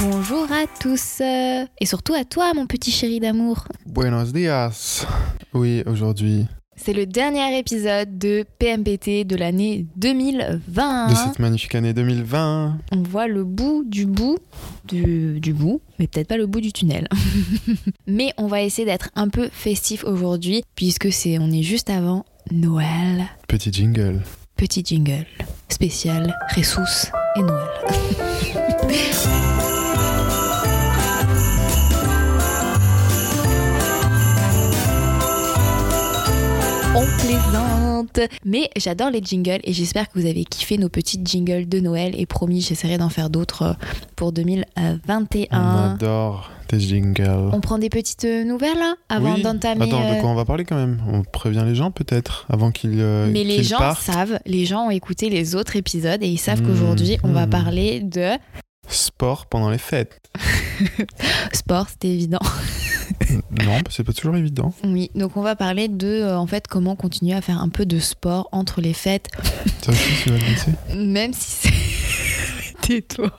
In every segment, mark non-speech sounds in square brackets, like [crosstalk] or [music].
Bonjour à tous et surtout à toi mon petit chéri d'amour. Buenos dias. Oui, aujourd'hui. C'est le dernier épisode de PMPT de l'année 2020. De cette magnifique année 2020. On voit le bout du bout du, du bout, mais peut-être pas le bout du tunnel. [laughs] mais on va essayer d'être un peu festif aujourd'hui puisque c'est on est juste avant Noël. Petit jingle. Petit jingle spécial Ressus et Noël. [laughs] On plaisante Mais j'adore les jingles et j'espère que vous avez kiffé nos petits jingles de Noël et promis j'essaierai d'en faire d'autres euh, pour 2021. On adore tes jingles. On prend des petites euh, nouvelles là avant Oui. d'entamer. Attends, de euh, quoi on va parler quand même? On prévient les gens peut-être avant qu'ils euh, Mais les gens partent. savent, les gens ont écouté les autres épisodes et ils savent Mmh, qu'aujourd'hui on va mmh. parler de Sport pendant les fêtes. [laughs] sport, c'était évident. [laughs] [coughs] non, c'est pas toujours évident. Oui, donc on va parler de euh, en fait comment continuer à faire un peu de sport entre les fêtes, [laughs] Ça aussi, tu vas même si c'est [laughs] tais-toi.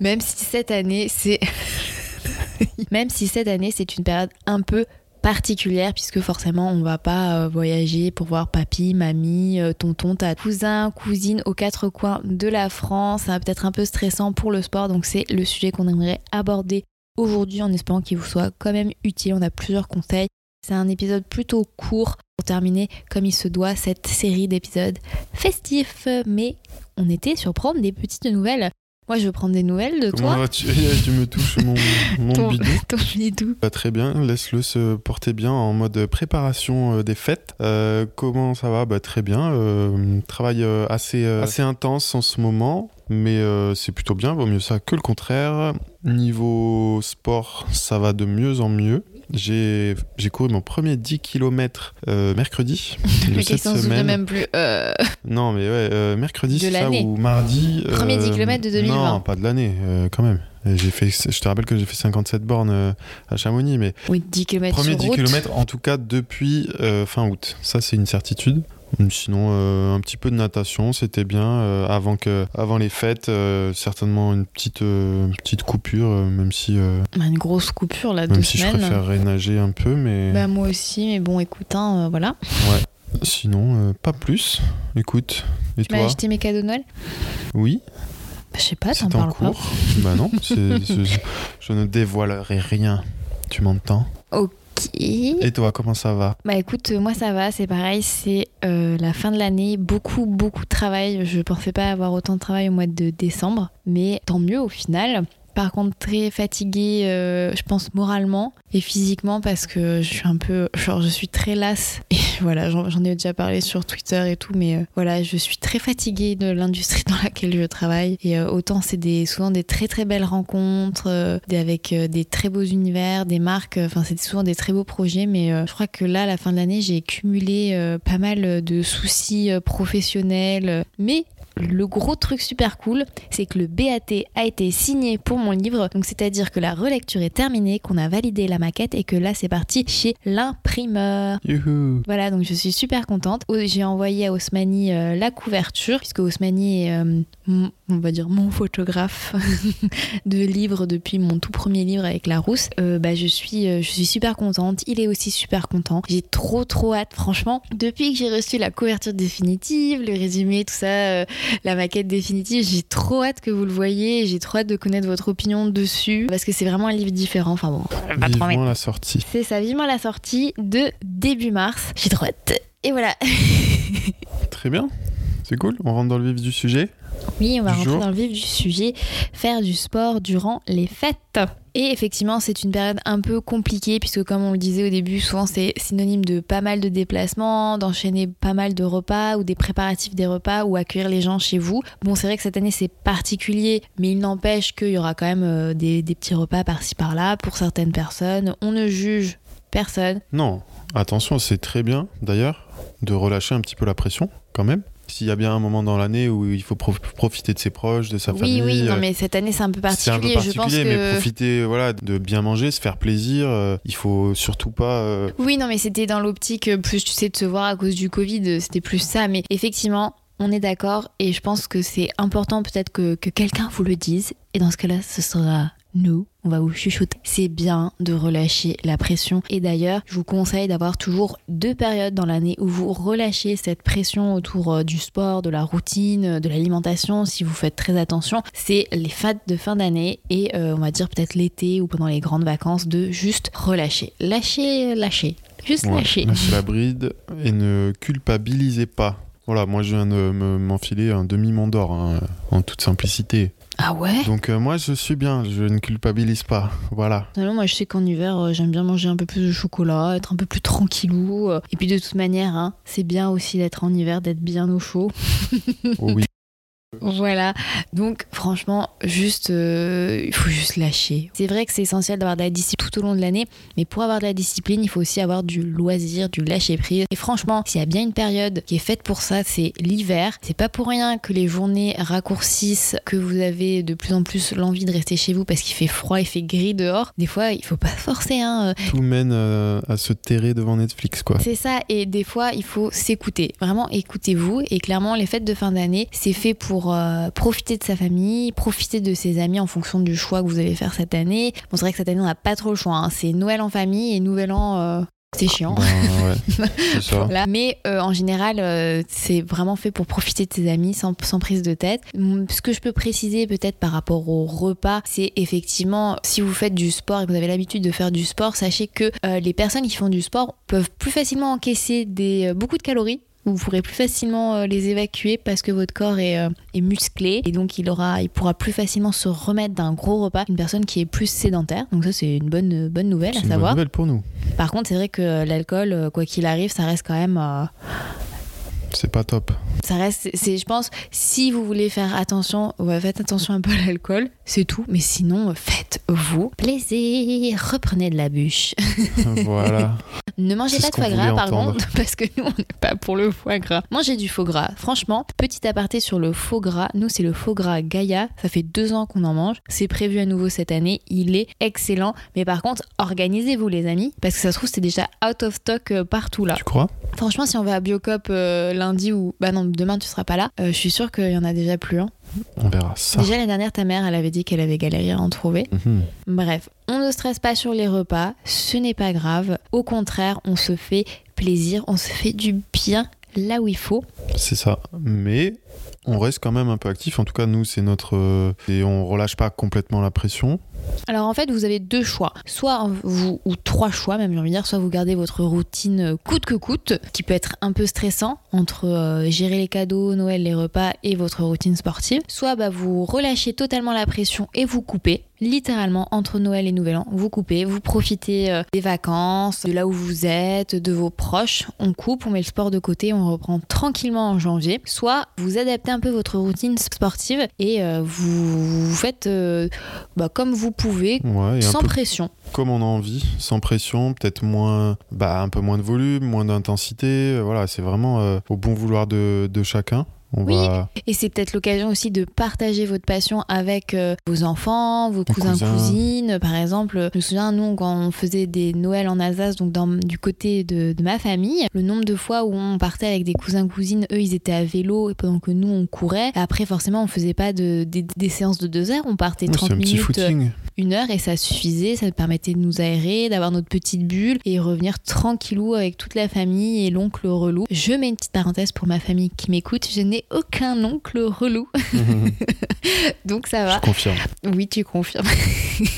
Même si cette année c'est [laughs] même si cette année c'est une période un peu particulière puisque forcément on va pas euh, voyager pour voir papy, mamie, euh, tonton, ta cousin, cousine aux quatre coins de la France. Ça va peut-être un peu stressant pour le sport donc c'est le sujet qu'on aimerait aborder aujourd'hui en espérant qu'il vous soit quand même utile. On a plusieurs conseils. C'est un épisode plutôt court pour terminer comme il se doit cette série d'épisodes festifs mais on était sur prendre des petites nouvelles. Moi je veux prendre des nouvelles de Comment toi. vas-tu Tu me touches mon, mon [laughs] Ton, bidou. [laughs] ton bidou. Bah, très bien, laisse-le se porter bien en mode préparation euh, des fêtes. Euh, comment ça va? Bah, Très bien, euh, travail assez, euh, assez intense en ce moment, mais euh, c'est plutôt bien, vaut mieux ça que le contraire. Niveau sport, ça va de mieux en mieux. J'ai couru mon premier 10 km mercredi [laughs] de Mais cette question se semaine. même plus. Euh, Non, mais ouais, euh, mercredi, De c'est ça, ou mardi. Premier 10 euh, kilomètres de 2020. Non, pas de l'année, euh, quand même. J'ai fait, je te rappelle que j'ai fait 57 bornes euh, à Chamonix, mais oui, 10 km premier sur 10 route. km en tout cas depuis euh, fin août. Ça, c'est une certitude. Sinon, euh, un petit peu de natation, c'était bien. euh, avant, que, avant les fêtes, euh, certainement une petite, euh, petite coupure, même si, euh, Bah, Une grosse coupure là, deux même si je préférerais nager un peu, mais Bah, moi aussi, mais bon, écoute, hein, voilà. sinon, euh, pas plus. Écoute, et Tu m'as acheté mes cadeaux de Noël? Oui, bah, Je sais pas, t'en parles pas. cours. bah non, [laughs] je ne dévoilerai rien. Tu m'entends? Ok. Et toi, comment ça va? Bah écoute, euh, moi ça va, c'est pareil, c'est euh, la fin de l'année, beaucoup beaucoup de travail. Je pensais pas avoir autant de travail au mois de décembre, mais tant mieux au final. Par contre, très fatiguée, euh, je pense moralement et physiquement parce que je suis un peu, genre, je suis très lasse. Et voilà, j'en ai déjà parlé sur Twitter et tout, mais euh, voilà, je suis très fatiguée de l'industrie dans laquelle je travaille. Et euh, autant c'est des, souvent des très très belles rencontres, euh, des- avec euh, des très beaux univers, des marques. Enfin, c'est souvent des très beaux projets, mais euh, je crois que là, à la fin de l'année, j'ai cumulé euh, pas mal de soucis euh, professionnels. Mais le gros truc super cool, c'est que le BAT a été signé pour mon livre. Donc, c'est-à-dire que la relecture est terminée, qu'on a validé la maquette et que là, c'est parti chez l'imprimeur. Voilà, donc je suis super contente. Oh, J'ai envoyé à Osmani euh, la couverture, puisque Osmani est, euh, on va dire, mon photographe [laughs] de livres depuis mon tout premier livre avec la rousse. Euh, bah, je, suis, euh, je suis super contente. Il est aussi super content. J'ai trop, trop hâte, franchement. Depuis que j'ai reçu la couverture définitive, le résumé, tout ça, euh, la maquette définitive, j'ai trop hâte que vous le voyez. J'ai trop hâte de connaître votre opinion dessus, parce que c'est vraiment un livre différent. Enfin bon, pas trop Vivement la sortie. c'est ça, vivement la sortie de début mars. J'ai trop hâte. Et voilà. [laughs] Très bien. C'est cool. On rentre dans le vif du sujet. Oui, on va rentrer jour. dans le vif du sujet. Faire du sport durant les fêtes. Et effectivement, c'est une période un peu compliquée puisque comme on le disait au début, souvent c'est synonyme de pas mal de déplacements, d'enchaîner pas mal de repas ou des préparatifs des repas ou accueillir les gens chez vous. Bon, c'est vrai que cette année c'est particulier, mais il n'empêche qu'il y aura quand même euh, des, des petits repas par-ci par-là pour certaines personnes. On ne juge personne. Non, attention, c'est très bien d'ailleurs de relâcher un petit peu la pression quand même. S'il y a bien un moment dans l'année où il faut prof- profiter de ses proches, de sa Oui, famille. oui, non, euh, mais cette année c'est un peu C'est un peu particulier. Je pense particulier, mais que. profiter voilà, de bien manger, se faire plaisir. euh, il faut surtout pas. euh, Oui, non, mais c'était dans l'optique plus, tu sais, de se voir à cause du Covid, c'était plus ça. Mais effectivement, on est d'accord et je pense que c'est important peut-être que, que quelqu'un vous le dise. Et dans ce cas-là, ce sera nous. On va vous chuchoter. C'est bien de relâcher la pression. Et d'ailleurs, je vous conseille d'avoir toujours deux périodes dans l'année où vous relâchez cette pression autour euh, du sport, de la routine, de l'alimentation, si vous faites très attention. C'est les fêtes de fin d'année et euh, on va dire peut-être l'été ou pendant les grandes vacances de juste relâcher. Lâcher, lâcher. Juste ouais, lâcher. lâcher la bride et ne culpabilisez pas. Voilà, moi je viens de me- m'enfiler un demi-monde d'or hein, en toute simplicité. Ah ouais? Donc euh, moi je suis bien, je ne culpabilise pas. Voilà. Non, moi je sais qu'en hiver euh, j'aime bien manger un peu plus de chocolat, être un peu plus tranquillou. euh. Et puis de toute manière, hein, c'est bien aussi d'être en hiver, d'être bien au chaud. Oh oui. [laughs] Voilà. Donc franchement, juste, euh, il faut juste lâcher. C'est vrai que c'est essentiel d'avoir de la discipline tout au long de l'année, mais pour avoir de la discipline, il faut aussi avoir du loisir, du lâcher prise. Et franchement, s'il y a bien une période qui est faite pour ça, c'est l'hiver. C'est pas pour rien que les journées raccourcissent, que vous avez de plus en plus l'envie de rester chez vous parce qu'il fait froid, il fait gris dehors. Des fois, il faut pas [laughs] forcer. Hein. Tout mène euh, à se terrer devant Netflix quoi. C'est ça, et des fois, il faut s'écouter. Vraiment, écoutez-vous. Et clairement, les fêtes de fin d'année, c'est fait pour euh, profiter de sa famille, profiter de ses amis en fonction du choix que vous allez faire cette année. Bon, c'est vrai que cette année, on n'a pas trop le choix. hein. C'est Noël en famille et Nouvel An, euh, c'est chiant. Ben, ouais, [laughs] ça. Mais euh, en général, c'est vraiment fait pour profiter de ses amis sans, sans prise de tête. Ce que je peux préciser peut-être par rapport au repas, c'est effectivement si vous faites du sport et que vous avez l'habitude de faire du sport, sachez que les personnes qui font du sport peuvent plus facilement encaisser des, beaucoup de calories. Vous pourrez plus facilement euh, les évacuer parce que votre corps est, euh, est musclé et donc il, aura, il pourra plus facilement se remettre d'un gros repas qu'une personne qui est plus sédentaire. Donc ça c'est une bonne, bonne nouvelle C'est à une bonne savoir. nouvelle pour nous. Par contre c'est vrai que l'alcool, euh, quoi qu'il arrive, ça reste quand même... C'est pas top. ça reste, c'est, je pense, si vous voulez faire attention, ouais, faites attention un peu à l'alcool, c'est tout. Mais sinon, faites-vous plaisir, reprenez de la bûche. [laughs] voilà. ne mangez pas de foie gras, par contre, [laughs] parce que nous, on n'est pas pour le foie gras. Mangez du faux gras. Franchement, petit aparté sur le faux gras. Nous, c'est le faux gras Gaïa. Ça fait deux ans qu'on en mange. C'est prévu à nouveau cette année. Il est excellent. Mais par contre, organisez-vous, les amis, parce que ça se trouve, c'est déjà out of stock euh, partout là. Tu crois? Franchement, si on va à Biocop euh, lundi ou. Bah non, demain tu seras pas là, euh, je suis sûre qu'il y en a déjà plus. hein. On verra ça. Déjà, l'année dernière, ta mère, elle avait dit qu'elle avait galéré à en trouver. Mhm. Bref, on ne stresse pas sur les repas, ce n'est pas grave. Au contraire, on se fait plaisir, on se fait du bien là où il faut. C'est ça. Mais on reste quand même un peu actif. En tout cas, nous, c'est notre. euh, Et on relâche pas complètement la pression. Alors en fait, vous avez deux choix. Soit vous, ou trois choix même, j'ai envie de dire, soit vous gardez votre routine euh, coûte que coûte, qui peut être un peu stressant entre euh, gérer les cadeaux, Noël, les repas et votre routine sportive. Soit bah, vous relâchez totalement la pression et vous coupez. Littéralement, entre Noël et Nouvel An, vous coupez, vous profitez euh, des vacances, de là où vous êtes, de vos proches. On coupe, on met le sport de côté, on reprend tranquillement en janvier. Soit vous adaptez un peu votre routine sportive et vous, faites bah, comme vous pouvez, Ouais, sans peu pression. comme on a envie, sans pression, peut-être moins, bah, un peu moins de volume, moins d'intensité. Euh, Voilà, c'est vraiment euh, au bon vouloir de, de chacun. On Oui. va. Et c'est peut-être l'occasion aussi de partager votre passion avec euh, vos enfants, vos cousins, cousins. cousines. Par exemple, je me souviens, nous, quand on faisait des Noëls en Alsace, donc dans, du côté de, de ma famille, le nombre de fois où on partait avec des cousins, cousines, eux, ils étaient à vélo et pendant que nous, on courait. Après, forcément, on faisait pas de, des, des séances de deux heures, on partait Ouais, 30 c'est un petit minutes, une heure et ça suffisait. Ça nous permettait de nous aérer, d'avoir notre petite bulle et revenir tranquillou avec toute la famille et l'oncle relou. Je mets une petite parenthèse pour ma famille qui m'écoute. Je n'ai aucun oncle relou, [laughs] donc ça Je va. confirme. Oui, tu confirmes. [laughs]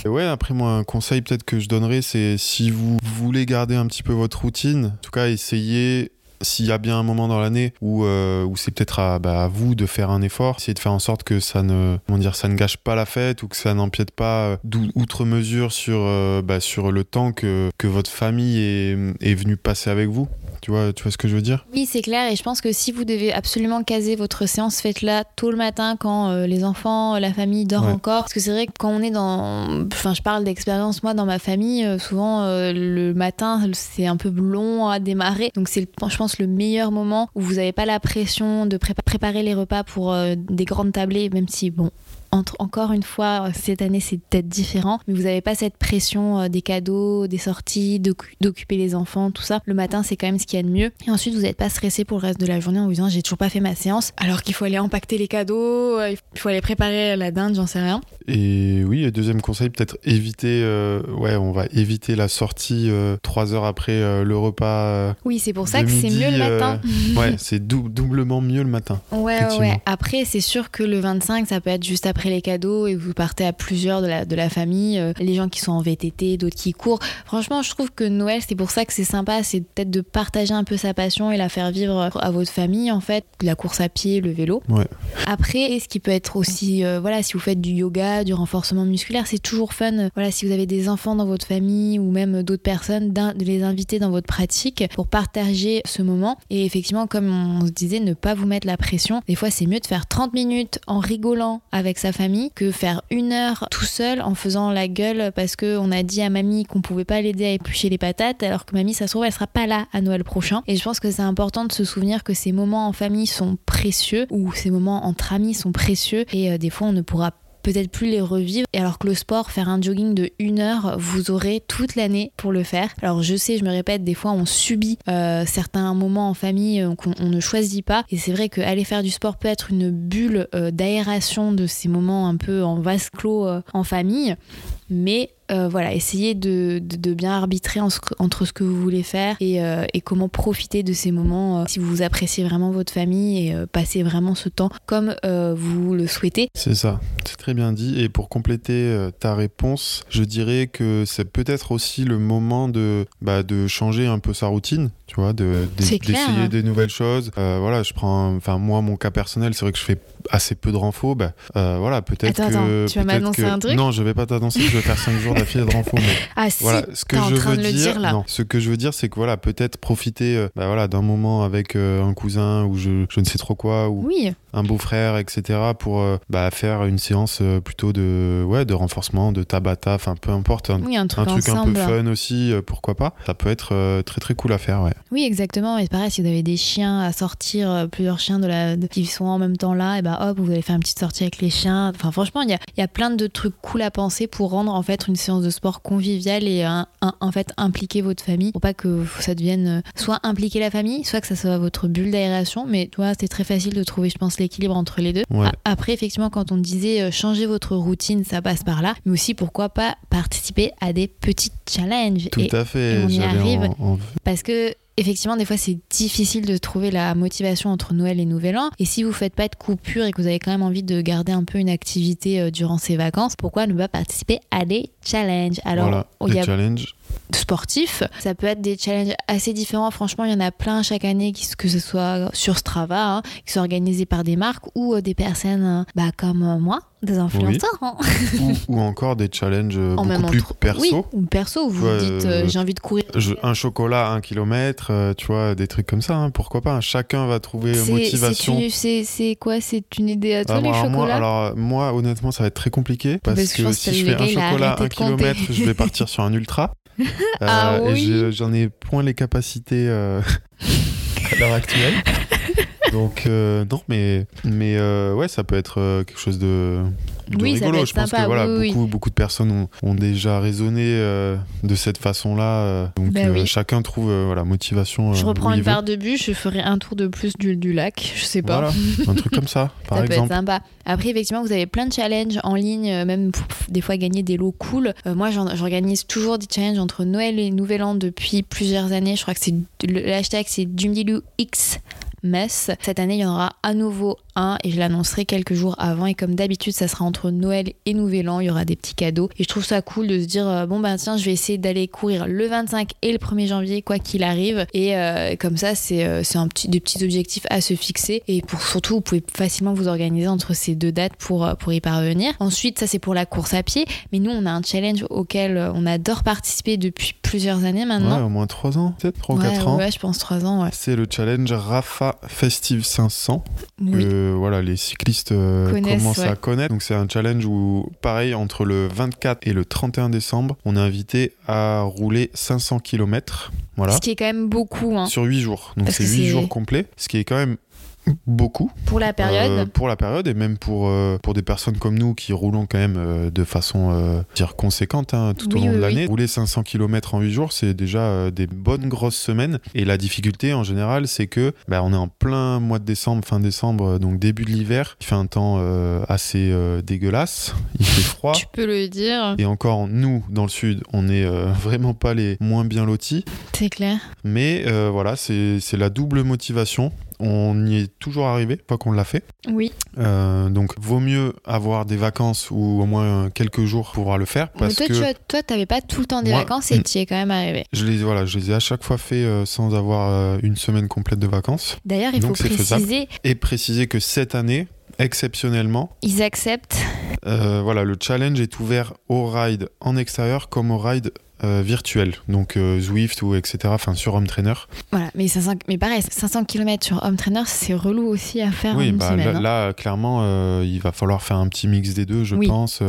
Ouais, après moi, un conseil peut-être que je donnerais, c'est si vous voulez garder un petit peu votre routine, en tout cas, essayez s'il y a bien un moment dans l'année où, euh, où c'est peut-être à, bah, à vous de faire un effort, essayer de faire en sorte que ça ne, comment dire, ça ne gâche pas la fête ou que ça n'empiète pas euh, outre mesure sur, euh, bah, sur le temps que, que votre famille est, est venue passer avec vous. Tu vois, tu vois ce que je veux dire? Oui, c'est clair. Et je pense que si vous devez absolument caser votre séance, faites-la tôt le matin quand euh, les enfants, la famille dort Ouais. encore. Parce que c'est vrai que quand on est dans. Enfin, je parle d'expérience, moi, dans ma famille, euh, souvent euh, le matin, c'est un peu long à démarrer. Donc, c'est, je pense, le meilleur moment où vous n'avez pas la pression de prépa- préparer les repas pour des grandes tablées, même si, bon. Entre, encore une fois, euh, cette année c'est peut-être différent, mais vous n'avez pas cette pression euh, des cadeaux, des sorties, d'occu- d'occuper les enfants, tout ça. Le matin, c'est quand même ce qu'il y a de mieux. Et ensuite, vous n'êtes pas stressé pour le reste de la journée en vous disant j'ai toujours pas fait ma séance, alors qu'il faut aller empaqueter les cadeaux, euh, il faut aller préparer la dinde, j'en sais rien. Et oui, et deuxième conseil, peut-être éviter, euh, ouais, on va éviter la sortie euh, trois heures après euh, le repas. Oui, c'est pour ça que c'est mieux le matin. ouais, c'est dou- doublement mieux le matin. [laughs] Ouais, ouais. Après, c'est sûr que le 25, ça peut être juste après les cadeaux et vous partez à plusieurs de la, de la famille. euh, les gens qui sont en VTT, d'autres qui courent. Franchement, je trouve que Noël, c'est pour ça que c'est sympa. C'est peut-être de partager un peu sa passion et la faire vivre à votre famille, en fait. La course à pied, le vélo. Ouais. Après, ce qui peut être aussi, euh, voilà, si vous faites du yoga, du renforcement musculaire, c'est toujours fun. euh, Voilà, si vous avez des enfants dans votre famille ou même d'autres personnes, de les inviter dans votre pratique pour partager ce moment. Et effectivement, comme on se disait, ne pas vous mettre la pression. Des fois, c'est mieux de faire 30 minutes en rigolant avec sa famille que faire une heure tout seul en faisant la gueule parce que on a dit à mamie qu'on pouvait pas l'aider à éplucher les patates, alors que mamie, ça se trouve, elle sera pas là à Noël prochain. Et je pense que c'est important de se souvenir que ces moments en famille sont précieux ou ces moments entre amis sont précieux et euh, des fois on ne pourra peut-être plus les revivre. Et alors que le sport, faire un jogging de une heure, vous aurez toute l'année pour le faire. Alors je sais, je me répète, des fois on subit euh, certains moments en famille euh, qu'on on ne choisit pas. Et c'est vrai qu'aller faire du sport peut être une bulle euh, d'aération de ces moments un peu en vase clos en famille. Mais euh, voilà, essayez de, de- de bien arbitrer en ce que- entre ce que vous voulez faire et, euh, et comment profiter de ces moments euh, si vous appréciez vraiment votre famille et passer vraiment ce temps comme vous le souhaitez. C'est ça, c'est très bien dit. Et pour compléter ta réponse, je dirais que c'est peut-être aussi le moment de, bah, de changer un peu sa routine, tu vois, de, de- d'essayer hein. des nouvelles choses. Voilà, je prends, enfin moi mon cas personnel, c'est vrai que je fais assez peu de renfo. Bah, voilà, peut-être Attends, que attends, tu vas m'annoncer que- un truc? Non, je vais pas t'annoncer je vais faire 5 jours d'affilée de renfo. Mais Ah si, voilà, ce que t'es en je train veux de le dire, dire, là. non, ce que je veux dire, c'est que voilà, peut-être profiter, euh, bah, voilà, d'un moment avec euh, un cousin ou je, je ne sais trop quoi ou oui, un beau-frère, etc., pour euh, bah, faire une séance plutôt de, ouais, de renforcement, de tabata, enfin peu importe, un, oui, un un truc, un peu fun aussi, pourquoi pas. Ça peut être très très cool à faire, ouais. Oui, exactement. Et pareil, si vous avez des chiens à sortir, plusieurs chiens de la, de- qui sont en même temps là, et ben hop, vous allez faire une petite sortie avec les chiens. Enfin, franchement, il y a, il y a plein de trucs cool à penser pour rendre en fait une séance de sport conviviale et un- un- en fait impliquer votre famille pour pas que ça devienne euh, soit impliquer la famille, soit que ça soit votre bulle d'aération. Mais tu vois, c'est très facile de trouver, je pense, l'équilibre entre les deux. Ouais. Après, effectivement, quand on disait euh, changer votre routine, ça passe par là. Mais aussi, pourquoi pas participer à des petits challenges. Tout Et- à fait. et on y arrive. en- en- parce que effectivement, des fois, c'est difficile de trouver la motivation entre Noël et Nouvel An. Et si vous faites pas de coupure et que vous avez quand même envie de garder un peu une activité euh, durant ces vacances, pourquoi ne pas participer à des challenges Alors, voilà, il y des a challenges. sportifs, ça peut être des challenges assez différents. Franchement, il y en a plein chaque année, que ce soit sur Strava, hein, qui sont organisés par des marques ou euh, des personnes euh, bah, comme euh, moi, des influenceurs. hein. ou, ou encore des challenges [laughs] En beaucoup plus entre- perso. Oui, ou perso, vous dites euh, j'ai envie de courir. Je- un chocolat, un kilomètre, euh, tu vois, des trucs comme ça, hein, pourquoi pas. Chacun va trouver motivation. c'est quoi C'est une idée à toi, Ah, les alors, moi, chocolats? alors, moi, honnêtement, ça va être très compliqué parce, Parce que si je fais un chocolat, un je vais partir sur un ultra. [laughs] Euh, Ah et oui. je- j'en ai point les capacités euh, [laughs] à l'heure actuelle. Donc, euh, non, mais, mais ouais, ça peut être quelque chose de, de Oui, ça peut rigolo. Je pense sympa, que voilà, oui, oui. beaucoup, beaucoup de personnes ont, ont déjà raisonné euh, de cette façon-là. euh, donc, Ben euh, oui. chacun trouve voilà, motivation. Je reprends une barre de bûche, je ferai un tour de plus du, du lac, je sais pas. Voilà, un truc comme ça, [laughs] par ça peut exemple. être sympa. Après, effectivement, vous avez plein de challenges en ligne, même pour des fois gagner des lots cool. Moi, j'organise toujours des challenges entre Noël et Nouvel An depuis plusieurs années. Je crois que c'est le le hashtag c'est Dumdilou X. Mess. Cette année, il y en aura à nouveau 1 et je l'annoncerai quelques jours avant. Et comme d'habitude, ça sera entre Noël et Nouvel An. Il y aura des petits cadeaux. Et je trouve ça cool de se dire euh, bon, ben tiens, je vais essayer d'aller courir le 25 et le 1er janvier, quoi qu'il arrive. Et euh, comme ça, c'est euh, c'est un petit, des petits objectifs à se fixer. Et pour surtout, vous pouvez facilement vous organiser entre ces deux dates pour, pour y parvenir. Ensuite, ça, c'est pour la course à pied. Mais nous, on a un challenge auquel on adore participer depuis plusieurs années maintenant. Ouais, au moins 3 ans, peut-être 3 ou Ouais, 4 ans. ouais, je pense 3 ans, ouais. C'est le challenge Rafa Festive 500. Oui. Que voilà, les cyclistes euh, commencent ouais. à connaître. Donc c'est un challenge où, pareil, entre le 24 et le 31 décembre, on est invité à rouler 500 km. Voilà. Ce qui est quand même beaucoup hein, Sur 8 jours. Donc c'est que 8 c'est- jours complets, ce qui est quand même beaucoup pour la période. euh, pour la période et même pour, euh, pour des personnes comme nous qui roulons quand même euh, de façon dire conséquente hein, tout au long oui, de l'année. oui. Rouler 500 km en 8 jours, c'est déjà des bonnes grosses semaines. Et la difficulté en général, c'est que bah, on est en plein mois de décembre, fin décembre, donc début de l'hiver. Il fait un temps assez dégueulasse, [laughs] il fait froid. Tu peux le dire, Et encore, nous, dans le sud, on n'est [laughs] vraiment pas les moins bien lotis. c'est clair. Mais voilà, c'est la double motivation. On y est toujours arrivé, fois qu'on l'a fait. Oui. Euh, donc, vaut mieux avoir des vacances ou au moins quelques jours pour pouvoir le faire. Mais Parce toi, que tu as- toi, t'avais pas tout le temps des Moi, vacances et mm. tu y es quand même arrivé. je les, voilà, je les ai à chaque fois fait euh, sans avoir euh, une semaine complète de vacances. D'ailleurs, il Donc, faut faisable. préciser, Et préciser que cette année, exceptionnellement, ils acceptent. euh, voilà, le challenge est ouvert au ride en extérieur comme au ride euh, virtuel. Donc, euh, Zwift ou etc. Enfin, sur Home Trainer. Voilà, mais, 500, mais pareil, 500 km sur Home Trainer, c'est relou aussi à faire Oui, bah, semaine. là, hein. là, clairement, euh, il va falloir faire un petit mix des deux, je Oui. pense.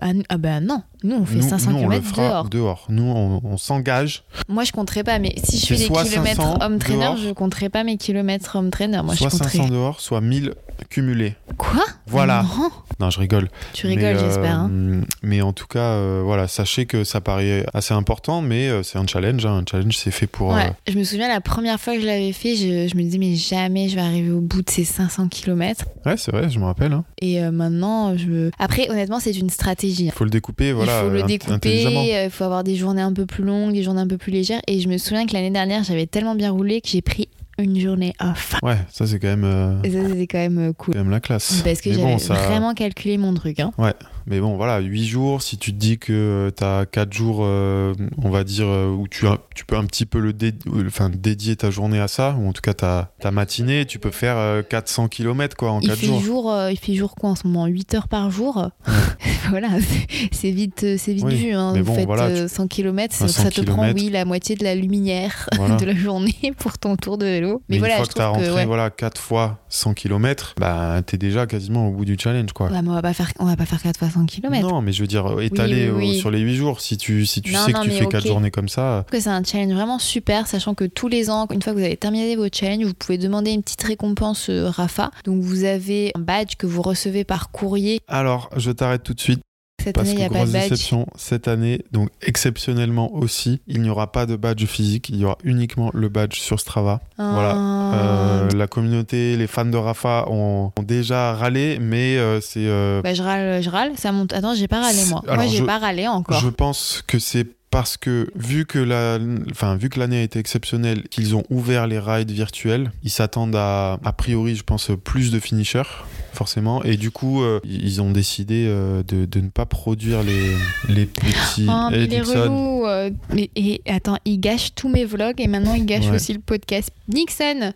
Ah, ah bah non, nous on fait nous, 500 nous, on le km fera dehors. Nous, on, on s'engage. Moi je compterai pas, mais si je fais des kilomètres 500 Home Trainer, dehors. je compterai pas mes kilomètres Home Trainer. Moi soit je compterai. 500 dehors, soit 1000 cumulés. Quoi? Voilà. Non, Non, je rigole. tu rigoles, euh, j'espère. hein. Mais en tout cas, euh, voilà, sachez que ça paraît assez important, mais euh, c'est un challenge. hein. Un challenge, c'est fait pour. Ouais, je me souviens la première fois que je l'avais fait, je, je me disais mais jamais je vais arriver au bout de ces 500 km. Ouais, c'est vrai, je me rappelle. hein. Et maintenant, je me... Après, honnêtement, c'est une stratégie. Il faut le découper, voilà, il faut le découper, il faut avoir des journées un peu plus longues, des journées un peu plus légères. Et je me souviens que l'année dernière, j'avais tellement bien roulé que j'ai pris une journée off. Ouais, ça, c'est quand même, euh, Et ça, c'était quand même euh, cool. quand même la classe. Parce que j'avais bon, ça- vraiment calculé mon truc. Hein. Mais bon, voilà, 8 jours, si tu te dis que tu as 4 jours, euh, on va dire, euh, où tu, as- tu peux un petit peu le dé- euh, enfin, dédier ta journée à ça, ou en tout cas ta, ta matinée, tu peux faire euh, 400 km quoi, en Il 4 fait, jours. jour, euh, il fait jour quoi en ce moment? 8 heures par jour? [laughs] voilà, c'est- vite, euh, c'est vite Oui, vu. Hein. mais Vous bon, faites voilà, euh, 100 km, Un ça 100 te prend kilomètres. oui, la moitié de la lumière [laughs] Voilà. de la journée [laughs] pour ton tour de vélo. Mais, Mais voilà, une fois je que tu as rentré que. ouais. voilà, 4 fois 100 km, bah, tu es déjà quasiment au bout du challenge. quoi. Ouais, mais on va pas faire, on va pas faire 4 fois 100 km. Non, mais je veux dire, euh, oui, oui. au- sur les 8 jours, si tu, si tu Non, sais non, que tu fais 4 ok. journées comme ça, que c'est un challenge vraiment super, sachant que tous les ans, une fois que vous avez terminé vos challenges, vous pouvez demander une petite récompense euh, Rafa. Donc vous avez un badge que vous recevez par courrier. alors je t'arrête tout de suite Cette parce année, que a pas grosse de badge. déception cette année, donc exceptionnellement aussi, il n'y aura pas de badge physique, il y aura uniquement le badge sur Strava. Voilà. Ah. Euh, la communauté, les fans de Rafa ont, ont déjà râlé, mais euh, c'est. euh, Bah, je râle, je râle, ça monte. Attends, j'ai pas râlé moi. Alors, moi, j'ai je- pas râlé encore. je pense que c'est parce que vu que la, enfin vu que l'année a été exceptionnelle, qu'ils ont ouvert les rides virtuels, ils s'attendent à, a priori, je pense, plus de finishers forcément, et du coup, euh, ils ont décidé euh, de, de ne pas produire les les petits. Oh, mais Eh, il est Dixon. relou. euh, mais, et attends, il gâche tous mes vlogs et maintenant il gâche Ouais. aussi le podcast. Nixon,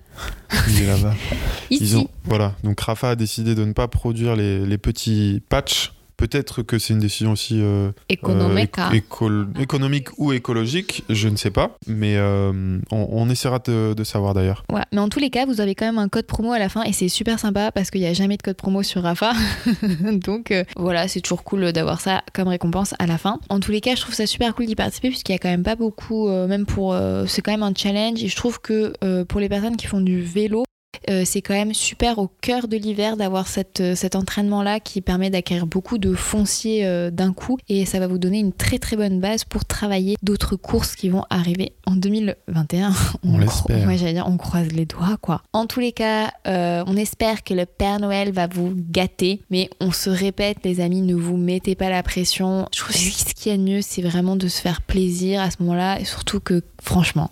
Il est là-bas. [laughs] Ils ont, voilà. Donc Rafa a décidé de ne pas produire les, les petits patchs. Peut-être que c'est une décision aussi euh, Économique. euh, hein. éco- économique ou écologique, je ne sais pas. Mais euh, on, on essaiera de, de savoir d'ailleurs. Ouais, mais en tous les cas, vous avez quand même un code promo à la fin et c'est super sympa parce qu'il n'y a jamais de code promo sur Rafa. [laughs] Donc voilà, c'est toujours cool d'avoir ça comme récompense à la fin. En tous les cas, je trouve ça super cool d'y participer puisqu'il y a quand même pas beaucoup, même pour. c'est quand même un challenge et je trouve que pour les personnes qui font du vélo, euh, c'est quand même super au cœur de l'hiver d'avoir cette, euh, cet entraînement-là qui permet d'acquérir beaucoup de foncier euh, d'un coup et ça va vous donner une très très bonne base pour travailler d'autres courses qui vont arriver en 2021. [laughs] On cro- l'espère. Ouais, j'allais dire, on croise les doigts quoi. En tous les cas, euh, on espère que le Père Noël va vous gâter, mais on se répète les amis, ne vous mettez pas la pression. Je trouve que ce qu'il y a de mieux, c'est vraiment de se faire plaisir à ce moment-là et surtout que franchement,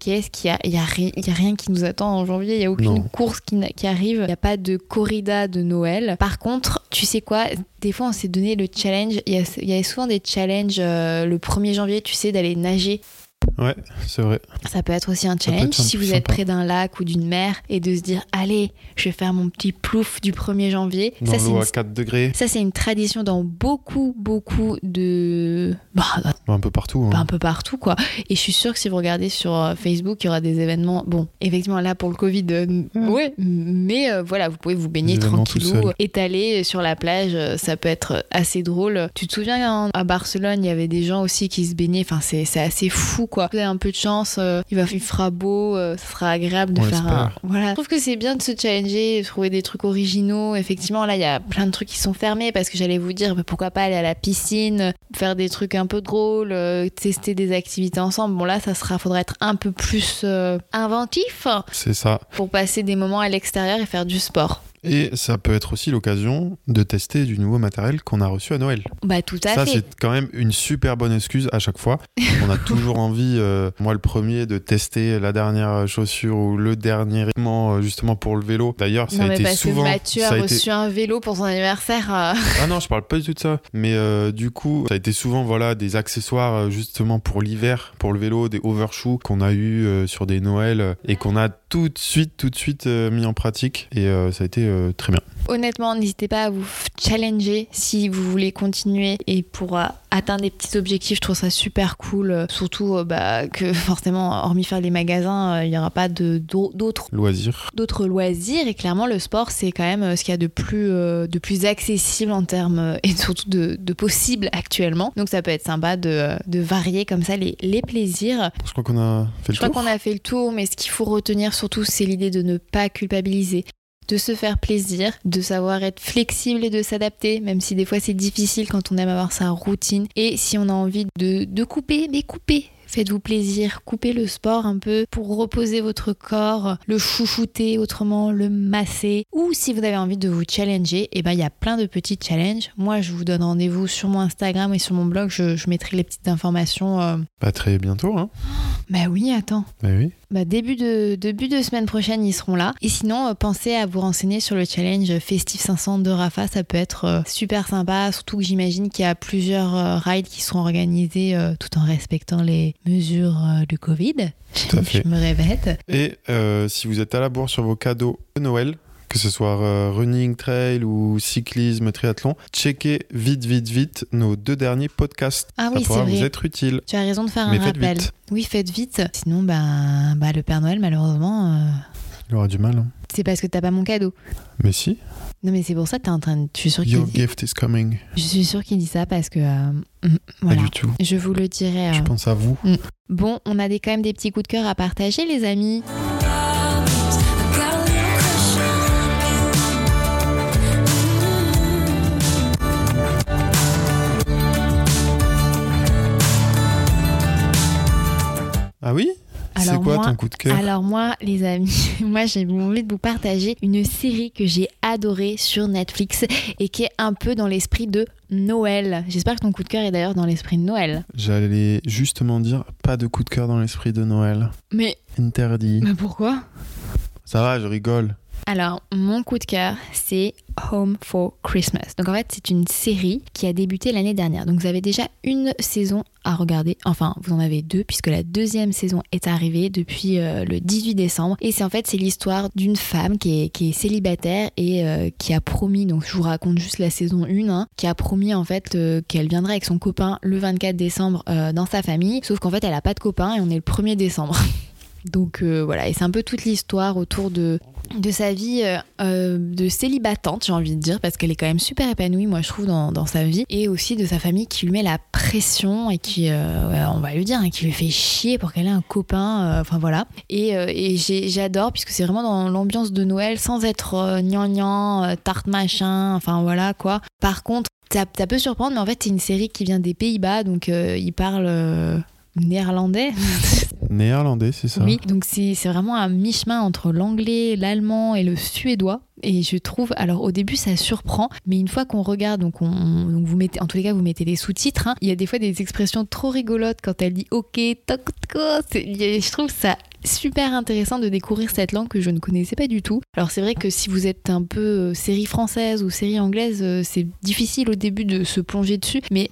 qu'est-ce qu'il y a a, a rien qui nous attend en janvier. Il y a aucune Non. course qui, arrive. Il n'y a pas de corrida de Noël. Par contre, tu sais quoi Des fois, on s'est donné le challenge. Il y a, il y a souvent des challenges euh, le 1er janvier, tu sais, d'aller nager. Ouais, c'est vrai. Ça peut être aussi un challenge si vous êtes près d'un lac ou d'une mer et de se dire allez, je vais faire mon petit plouf du 1er janvier. Dans ça, c'est une, à 4 degrés, ça, c'est une tradition dans beaucoup, beaucoup de. Bah, un peu partout. hein. un peu partout, quoi. Et je suis sûre que si vous regardez sur euh, Facebook, il y aura des événements. Bon, effectivement, là, pour le Covid, euh, ouais, mais euh, voilà, vous pouvez vous baigner tranquillou, étalé sur la plage. euh, Ça peut être assez drôle. Tu te souviens, hein, à Barcelone, il y avait des gens aussi qui se baignaient. Enfin, c'est assez fou, quoi. Vous avez un peu de chance, euh, il, va, il fera beau, euh, ça sera agréable de On faire un. Voilà. Je trouve que c'est bien de se challenger, de trouver des trucs originaux. Effectivement, là, il y a plein de trucs qui sont fermés parce que j'allais vous dire, bah, pourquoi pas aller à la piscine, faire des trucs un peu drôles, euh, tester des activités ensemble. Bon, là, ça sera, faudra être un peu plus euh, inventif C'est ça. pour passer des moments à l'extérieur et faire du sport. Et ça peut être aussi l'occasion de tester du nouveau matériel qu'on a reçu à Noël. Bah, tout à Ça, fait. c'est quand même une super bonne excuse à chaque fois. [laughs] On a toujours envie, euh, moi le premier, de tester la dernière chaussure ou le dernier équipement euh, justement pour le vélo. D'ailleurs, ça non, a mais été parce souvent. que Mathieu ça a a reçu été- un vélo pour son anniversaire. euh, [laughs] Ah non, je parle pas du tout de ça. Mais euh, du coup, ça a été souvent voilà des accessoires justement pour l'hiver, pour le vélo, des overshoes qu'on a eu sur des Noëls et qu'on a tout de suite, tout de suite mis en pratique. Et ça a été euh, très bien. Honnêtement, n'hésitez pas à vous challenger si vous voulez continuer et pour euh, atteindre des petits objectifs. Je trouve ça super cool. euh, Surtout bah, que [laughs] forcément, hormis faire les magasins, il n'y aura pas d'autres Loisir. d'autres loisirs et clairement le sport c'est quand même ce qu'il y a de plus de plus accessible en termes et surtout de, de possible actuellement donc ça peut être sympa de, de varier comme ça les, les plaisirs Je crois qu'on a fait le je crois tour. qu'on a fait le tour mais ce qu'il faut retenir surtout c'est l'idée de ne pas culpabiliser de se faire plaisir, de savoir être flexible et de s'adapter, même si des fois c'est difficile quand on aime avoir sa routine. Et si on a envie de, de couper, mais couper. Faites-vous plaisir, coupez le sport un peu pour reposer votre corps, le chouchouter autrement, le masser. Ou si vous avez envie de vous challenger, eh ben il y a plein de petits challenges. Moi, je vous donne rendez-vous sur mon Instagram et sur mon blog. Je, je mettrai les petites informations. euh. Bah, très bientôt, hein. [gasps] Bah oui, attends. Bah oui. Bah, début, de, début de semaine prochaine, ils seront là. Et sinon, euh, pensez à vous renseigner sur le challenge Festif 500 de Rafa. Ça peut être euh, super sympa, surtout que j'imagine qu'il y a plusieurs rides qui seront organisés euh, tout en respectant les mesures euh, du Covid. Tout à Je fait. me répète. Et euh, si vous êtes à la bourre sur vos cadeaux de Noël, que ce soit euh, running, trail ou cyclisme, triathlon, checkez vite, vite, vite nos deux derniers podcasts. Ah oui, Ça vous être utile. Tu as raison de faire Mais un rappel. vite. Oui, faites vite. Sinon, bah, bah, le Père Noël, malheureusement, euh, Il aura du mal. hein. c'est parce que t'as pas mon cadeau. Mais si, Non, mais c'est pour ça que t'es en train de. Je suis sûre qu'il your dit... gift is coming. Je suis sûre qu'il dit ça parce que. euh, mm, Pas voilà. du tout. Je vous le dirai. Je euh, pense à vous. Bon, on a des, quand même des petits coups de cœur à partager, les amis. Ah oui? C'est Alors quoi moi- ton coup de cœur? Alors moi, les amis, [laughs] moi j'ai envie de vous partager une série que j'ai adorée sur Netflix et qui est un peu dans l'esprit de Noël. J'espère que ton coup de cœur est d'ailleurs dans l'esprit de Noël. J'allais justement dire pas de coup de cœur dans l'esprit de Noël. Mais, Interdit. mais pourquoi? Ça va, je rigole. Alors, mon coup de cœur, c'est Home for Christmas. Donc en fait, c'est une série qui a débuté l'année dernière. Donc vous avez déjà une saison à regarder. Enfin, vous en avez deux puisque la deuxième saison est arrivée depuis euh, le 18 décembre. Et c'est en fait c'est l'histoire d'une femme qui est, célibataire et euh, qui a promis. Donc je vous raconte juste la saison 1, hein, qui a promis en fait euh, qu'elle viendrait avec son copain le 24 décembre dans sa famille. Sauf qu'en fait, elle a pas de copain et on est le 1er décembre. [laughs] Donc voilà, et c'est un peu toute l'histoire autour de, de sa vie euh, euh, de célibatante, j'ai envie de dire, parce qu'elle est quand même super épanouie, moi je trouve, dans, sa vie, et aussi de sa famille qui lui met la pression et qui, euh, on va lui dire, hein, qui lui fait chier pour qu'elle ait un copain, enfin voilà. Et, j'adore, puisque c'est vraiment dans l'ambiance de Noël, sans être gnangnan, tarte machin, enfin voilà quoi. Par contre, ça, peut surprendre, mais en fait c'est une série qui vient des Pays-Bas, donc il parle... néerlandais [laughs] Néerlandais, c'est ça oui, donc c'est vraiment un mi-chemin entre l'anglais, l'allemand et le suédois. Et je trouve, alors au début ça surprend, mais une fois qu'on regarde, donc, on, donc vous mettez, en tous les cas vous mettez les sous-titres, hein, il y a des fois des expressions trop rigolotes quand elle dit ok, toc, toc, je trouve ça super intéressant de découvrir cette langue que je ne connaissais pas du tout. Alors c'est vrai que si vous êtes un peu euh, série française ou série anglaise, euh, c'est difficile au début de se plonger dessus, mais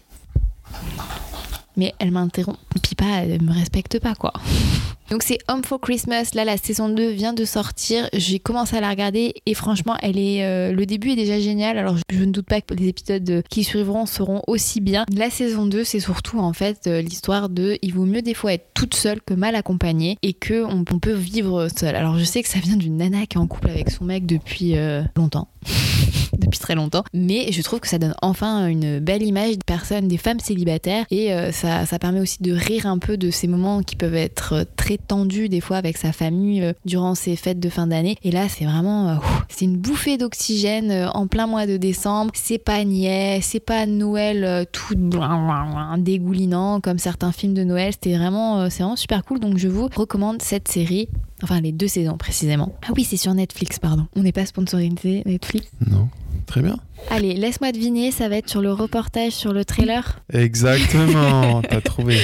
mais elle m'interrompt. Pipa, elle me respecte pas, quoi. [laughs] Donc c'est Home for Christmas. Là, la saison 2 vient de sortir. J'ai commencé à la regarder et franchement, elle est, euh, le début est déjà génial. Alors je ne doute pas que les épisodes qui suivront seront aussi bien. La saison 2, c'est surtout en fait euh, l'histoire de il vaut mieux des fois être toute seule que mal accompagnée et que on, peut vivre seule. Alors je sais que ça vient d'une nana qui est en couple avec son mec depuis euh, longtemps. [laughs] depuis très longtemps. Mais je trouve que ça donne enfin une belle image de personnes, des femmes célibataires. Et ça, ça, permet aussi de rire un peu de ces moments qui peuvent être très tendus des fois avec sa famille euh, durant ces fêtes de fin d'année. Et là, c'est vraiment... Euh, c'est une bouffée d'oxygène en plein mois de décembre. C'est pas niais, c'est pas Noël tout dégoulinant comme certains films de Noël. C'était vraiment, c'est vraiment super cool. Donc je vous recommande cette série. Enfin, les deux saisons précisément. Ah oui, c'est sur Netflix, pardon. On n'est pas sponsorisé Netflix? Non. Très bien. Allez, laisse-moi deviner, ça va être sur le reportage, sur le trailer Exactement, [laughs] t'as trouvé.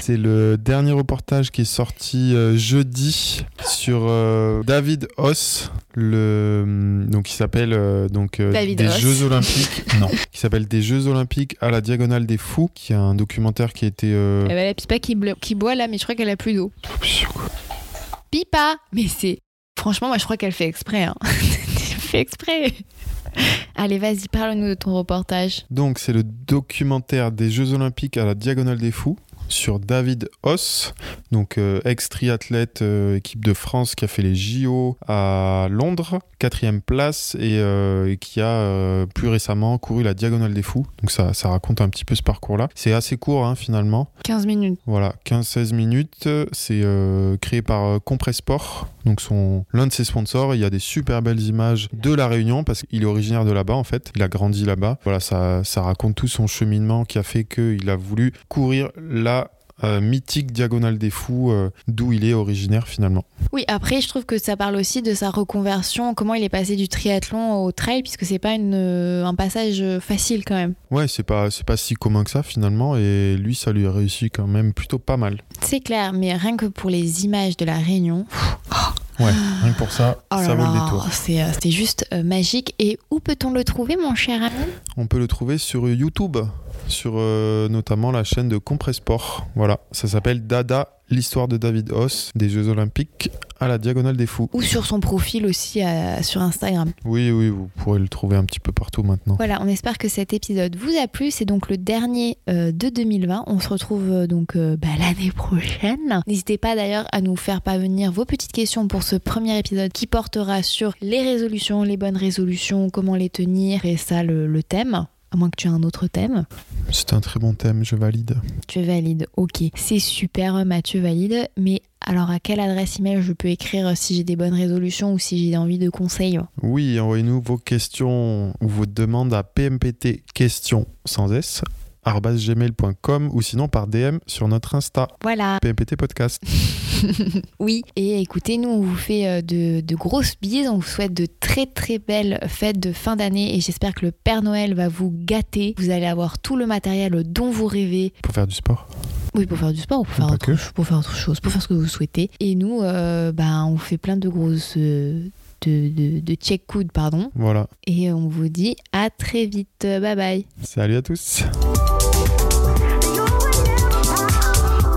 C'est le dernier reportage qui est sorti euh, jeudi sur euh, David Hoss, le mm, donc qui s'appelle euh, donc des Jeux Olympiques, [laughs] non, qui s'appelle des Jeux Olympiques à la diagonale des fous, qui est un documentaire qui a été. Eh ben, la Pipa qui, qui, boit là, mais je crois qu'elle a plus d'eau. Pipa, mais c'est franchement, moi je crois qu'elle fait exprès. Hein. [laughs] fait exprès. [laughs] Allez, vas-y, parle-nous de ton reportage. Donc, c'est le documentaire des Jeux Olympiques à la Diagonale des Fous sur David Hoss, donc euh, ex-triathlète euh, équipe de France qui a fait les JO à Londres, quatrième place et, euh, qui a plus récemment couru la Diagonale des Fous. Donc ça, ça raconte un petit peu ce parcours-là. C'est assez court hein, finalement. 15 minutes. Voilà, 15-16 minutes. C'est créé par Compressport, donc son l'un de ses sponsors. Il y a des super belles images de la Réunion parce qu'il est originaire de là-bas en fait. Il a grandi là-bas. Voilà, ça, ça raconte tout son cheminement qui a fait qu'il a voulu courir là euh, mythique Diagonale des Fous, euh, d'où il est originaire finalement. Oui, après, je trouve que ça parle aussi de sa reconversion, comment il est passé du triathlon au trail, puisque c'est pas une, euh, un passage facile quand même. Ouais, c'est pas, c'est pas si commun que ça finalement, et lui, ça lui a réussi quand même plutôt pas mal. C'est clair, mais rien que pour les images de la Réunion. Ouais, rien que pour ça, oh ça vaut le détour. C'est juste magique. Et où peut-on le trouver, mon cher ami? On peut le trouver sur YouTube sur euh, notamment la chaîne de Compressport. Voilà, ça s'appelle Dada, l'histoire de David Hoss des Jeux Olympiques à la Diagonale des Fous. Ou sur son profil aussi sur Instagram. Oui, oui, vous pourrez le trouver un petit peu partout maintenant. Voilà, on espère que cet épisode vous a plu. C'est donc le dernier euh, de 2020. On se retrouve euh, donc bah, l'année prochaine. N'hésitez pas d'ailleurs à nous faire parvenir vos petites questions pour ce premier épisode qui portera sur les résolutions, les bonnes résolutions, comment les tenir et ça le thème à moins que tu aies un autre thème. C'est un très bon thème, je valide. Tu valides, ok. C'est super, Mathieu valide. Mais alors, à quelle adresse email je peux écrire si j'ai des bonnes résolutions ou si j'ai envie de conseils? Oui, envoyez-nous vos questions ou vos demandes à pmpt questions sans s gmail.com ou sinon par DM sur notre Insta. Voilà. PMPT Podcast. [laughs] oui, et écoutez, nous on vous fait euh, de, de, grosses bises, on vous souhaite de très très belles fêtes de fin d'année et j'espère que le Père Noël va vous gâter. Vous allez avoir tout le matériel dont vous rêvez. Pour faire du sport oui, pour faire du sport ou pour, faire autre, pour faire autre chose, pour faire ce que vous souhaitez. Et nous, euh, bah, on fait plein de grosses euh, de, de, check coude, pardon. Voilà. Et on vous dit à très vite. Bye bye. Salut à tous.